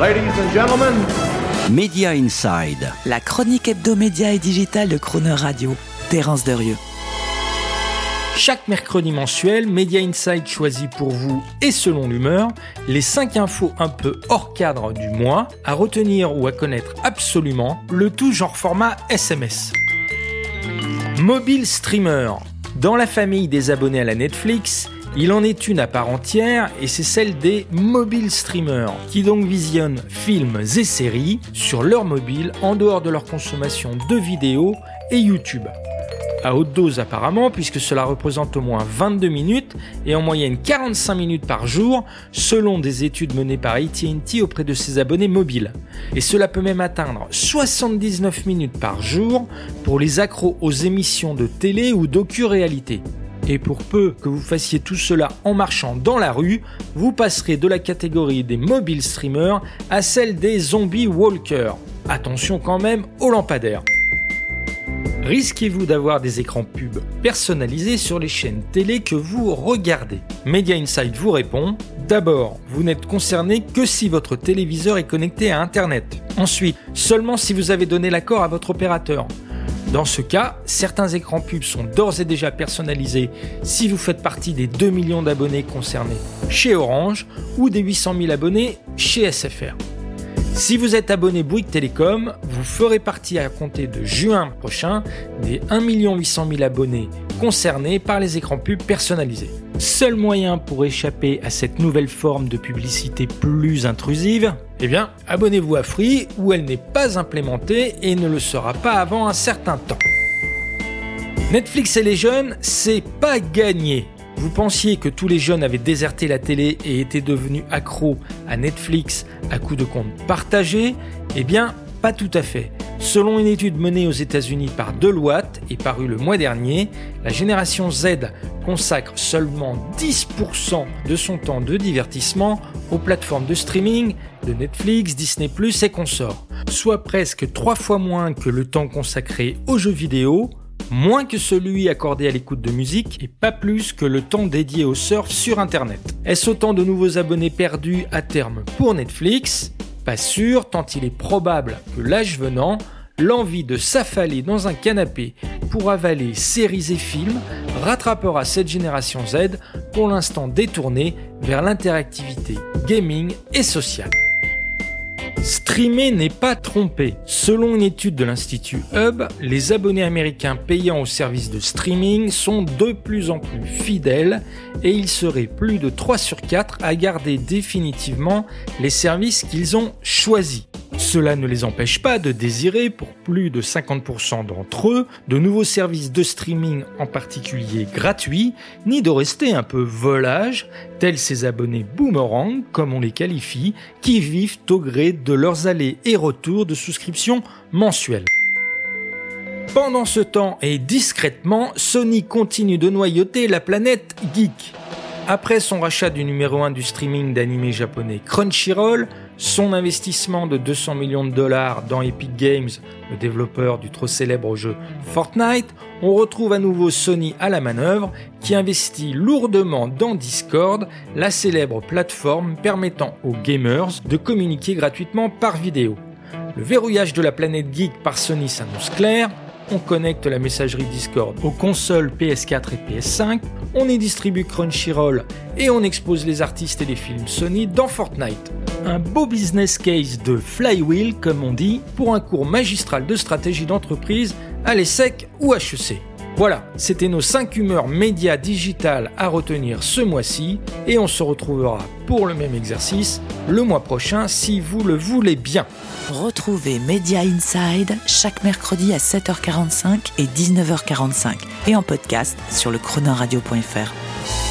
Ladies and gentlemen, Media Inside. La chronique hebdomédia et digitale de Croner Radio. Terence Derieux. Chaque mercredi mensuel, Media Inside choisit pour vous, et selon l'humeur, les 5 infos un peu hors cadre du mois, à retenir ou à connaître absolument, le tout genre format SMS. Mobile Streamer. Dans la famille des abonnés à la Netflix, il en est une à part entière et c'est celle des mobile streamers qui donc visionnent films et séries sur leur mobile en dehors de leur consommation de vidéos et YouTube à haute dose apparemment, puisque cela représente au moins 22 minutes et en moyenne 45 minutes par jour, selon des études menées par ATT auprès de ses abonnés mobiles. Et cela peut même atteindre 79 minutes par jour pour les accros aux émissions de télé ou docu-réalité. Et pour peu que vous fassiez tout cela en marchant dans la rue, vous passerez de la catégorie des mobile streamers à celle des zombie walkers. Attention quand même aux lampadaires. Risquez-vous d'avoir des écrans pubs personnalisés sur les chaînes télé que vous regardez? Media Insight vous répond D'abord, vous n'êtes concerné que si votre téléviseur est connecté à Internet. Ensuite, seulement si vous avez donné l'accord à votre opérateur. Dans ce cas, certains écrans pubs sont d'ores et déjà personnalisés si vous faites partie des 2 millions d'abonnés concernés chez Orange ou des 800 000 abonnés chez SFR. Si vous êts abonné Bouygues Télécom, vous ferez partie à compter de juin prochain des 1 800 000 abonnés concernés par les écrans pubs personnalisés. Seul moyen pour échapper à cette nouvelle forme de publicité plus intrusive, eh bien, abonnez-vous à Free où elle n'est pas implémentée et ne le sera pas avant un certain temps. Netflix et les jeunes, c'est pas gagné. Vous pensiez que tous les jeunes avaient déserté la télé et étaient devenus accros à Netflix à coup de comptes partagés? Eh bien, pas tout à fait. Selon une étude menée aux États-Unis par Deloitte et parue le mois dernier, la génération Z consacre seulement 10% de son temps de divertissement aux plateformes de streaming de Netflix, Disney ⁇ et consorts, soit presque trois fois moins que le temps consacré aux jeux vidéo, moins que celui accordé à l'écoute de musique et pas plus que le temps dédié au surf sur Internet. Est-ce autant de nouveaux abonnés perdus à terme pour Netflix? Pas sûr, tant il est probable que l'âge venant, l'envie de s'affaler dans un canapé pour avaler séries et films rattrapera cette génération Z pour l'instant détournée vers l'interactivité gaming et sociale. Streamer n'est pas trompé. Selon une étude de l'Institut Hub, les abonnés américains payant au service de streaming sont de plus en plus fidèles et il serait plus de 3 sur 4 à garder définitivement les services qu'ils ont choisis. Cela ne les empêche pas de désirer, pour plus de 50% d'entre eux, de nouveaux services de streaming en particulier gratuits, ni de rester un peu volage, tels ces abonnés boomerang, comme on les qualifie, qui vivent au gré de leurs allées et retours de souscription mensuelle. Pendant ce temps et discrètement, Sony continue de noyauter la planète geek. Après son rachat du numéro 1 du streaming d'animé japonais Crunchyroll, son investissement de 200 millions de dollars dans Epic Games, le développeur du trop célèbre jeu Fortnite, on retrouve à nouveau Sony à la manœuvre qui investit lourdement dans Discord, la célèbre plateforme permettant aux gamers de communiquer gratuitement par vidéo. Le verrouillage de la planète geek par Sony s'annonce clair, on connecte la messagerie Discord aux consoles PS4 et PS5, on y distribue Crunchyroll et on expose les artistes et les films Sony dans Fortnite. Un beau business case de flywheel, comme on dit, pour un cours magistral de stratégie d'entreprise à l'ESSEC ou HEC. Voilà, c'était nos 5 humeurs médias digitales à retenir ce mois-ci et on se retrouvera pour le même exercice le mois prochain si vous le voulez bien. Retrouvez Media Inside chaque mercredi à 7h45 et 19h45 et en podcast sur le chronoradio.fr.